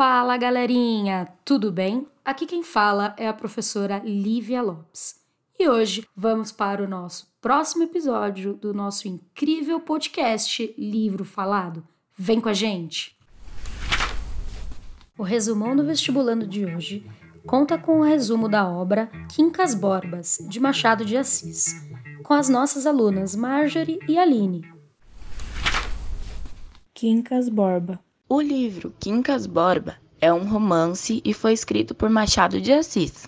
Fala galerinha, tudo bem? Aqui quem fala é a professora Lívia Lopes. E hoje vamos para o nosso próximo episódio do nosso incrível podcast Livro Falado. Vem com a gente! O resumão do vestibulando de hoje conta com o resumo da obra Quincas Borbas, de Machado de Assis, com as nossas alunas Marjorie e Aline. Quincas Borba o livro Quincas Borba é um romance e foi escrito por Machado de Assis.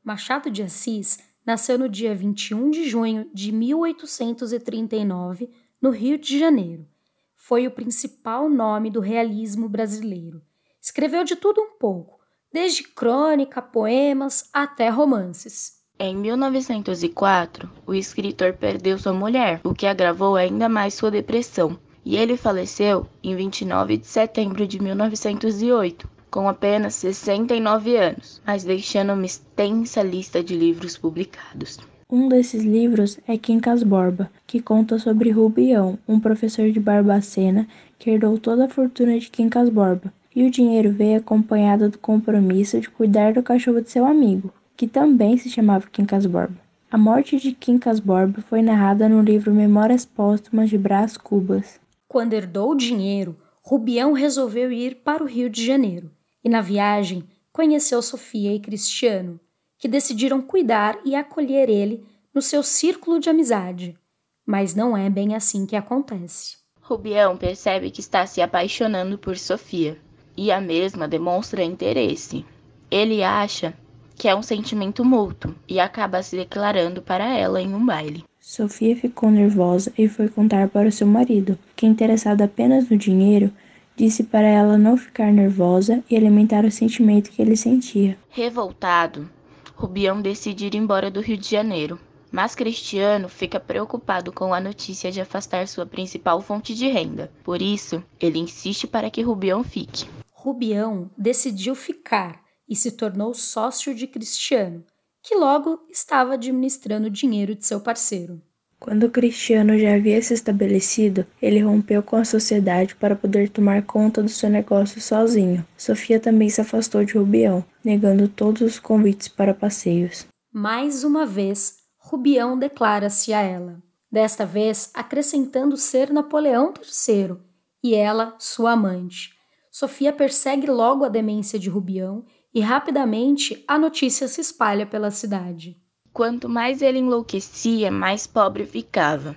Machado de Assis nasceu no dia 21 de junho de 1839, no Rio de Janeiro. Foi o principal nome do realismo brasileiro. Escreveu de tudo um pouco, desde crônica, poemas até romances. Em 1904, o escritor perdeu sua mulher, o que agravou ainda mais sua depressão e ele faleceu em 29 de setembro de 1908, com apenas 69 anos, mas deixando uma extensa lista de livros publicados. Um desses livros é Quincas Borba, que conta sobre Rubião, um professor de Barbacena que herdou toda a fortuna de Quincas Borba, e o dinheiro veio acompanhado do compromisso de cuidar do cachorro de seu amigo, que também se chamava Quincas Borba. A morte de Quincas Borba foi narrada no livro Memórias Póstumas de Brás Cubas, quando herdou o dinheiro, Rubião resolveu ir para o Rio de Janeiro e, na viagem, conheceu Sofia e Cristiano, que decidiram cuidar e acolher ele no seu círculo de amizade. Mas não é bem assim que acontece. Rubião percebe que está se apaixonando por Sofia e a mesma demonstra interesse. Ele acha que é um sentimento mútuo e acaba se declarando para ela em um baile. Sofia ficou nervosa e foi contar para seu marido, que, interessado apenas no dinheiro, disse para ela não ficar nervosa e alimentar o sentimento que ele sentia. Revoltado, Rubião decide ir embora do Rio de Janeiro, mas Cristiano fica preocupado com a notícia de afastar sua principal fonte de renda. Por isso, ele insiste para que Rubião fique. Rubião decidiu ficar e se tornou sócio de Cristiano, que logo estava administrando o dinheiro de seu parceiro. Quando Cristiano já havia se estabelecido, ele rompeu com a sociedade para poder tomar conta do seu negócio sozinho. Sofia também se afastou de Rubião, negando todos os convites para passeios. Mais uma vez, Rubião declara-se a ela, desta vez acrescentando ser Napoleão III e ela sua amante. Sofia persegue logo a demência de Rubião e rapidamente a notícia se espalha pela cidade. Quanto mais ele enlouquecia, mais pobre ficava.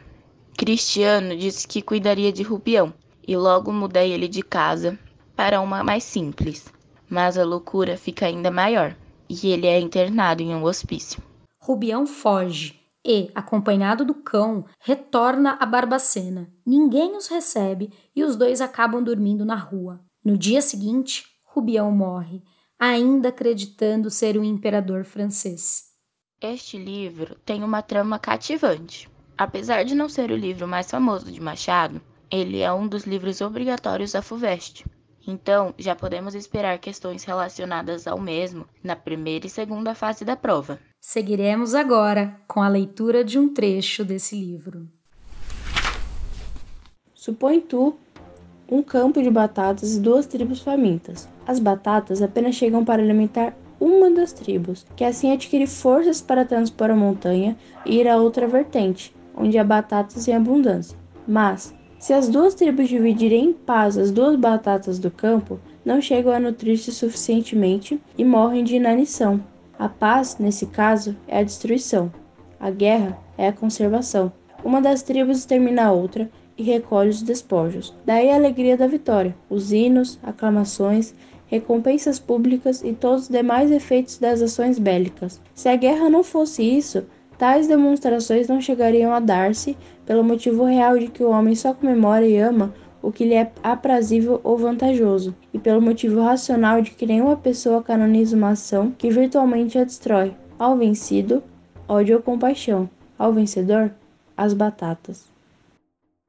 Cristiano disse que cuidaria de Rubião e logo muda ele de casa para uma mais simples. Mas a loucura fica ainda maior e ele é internado em um hospício. Rubião foge e, acompanhado do cão, retorna a Barbacena. Ninguém os recebe e os dois acabam dormindo na rua. No dia seguinte, Rubião morre ainda acreditando ser o imperador francês. Este livro tem uma trama cativante. Apesar de não ser o livro mais famoso de Machado, ele é um dos livros obrigatórios da FUVEST. Então, já podemos esperar questões relacionadas ao mesmo na primeira e segunda fase da prova. Seguiremos agora com a leitura de um trecho desse livro. Supõe tu um campo de batatas e duas tribos famintas. As batatas apenas chegam para alimentar uma das tribos, que assim adquire forças para transpor a montanha e ir a outra vertente, onde há batatas em abundância. Mas, se as duas tribos dividirem em paz as duas batatas do campo, não chegam a nutrir-se suficientemente e morrem de inanição. A paz, nesse caso, é a destruição. A guerra é a conservação. Uma das tribos extermina a outra e recolhe os despojos. Daí a alegria da vitória, os hinos, aclamações, recompensas públicas e todos os demais efeitos das ações bélicas. Se a guerra não fosse isso, tais demonstrações não chegariam a dar-se pelo motivo real de que o homem só comemora e ama o que lhe é aprazível ou vantajoso, e pelo motivo racional de que nenhuma pessoa canoniza uma ação que virtualmente a destrói. Ao vencido, ódio ou compaixão. Ao vencedor, as batatas.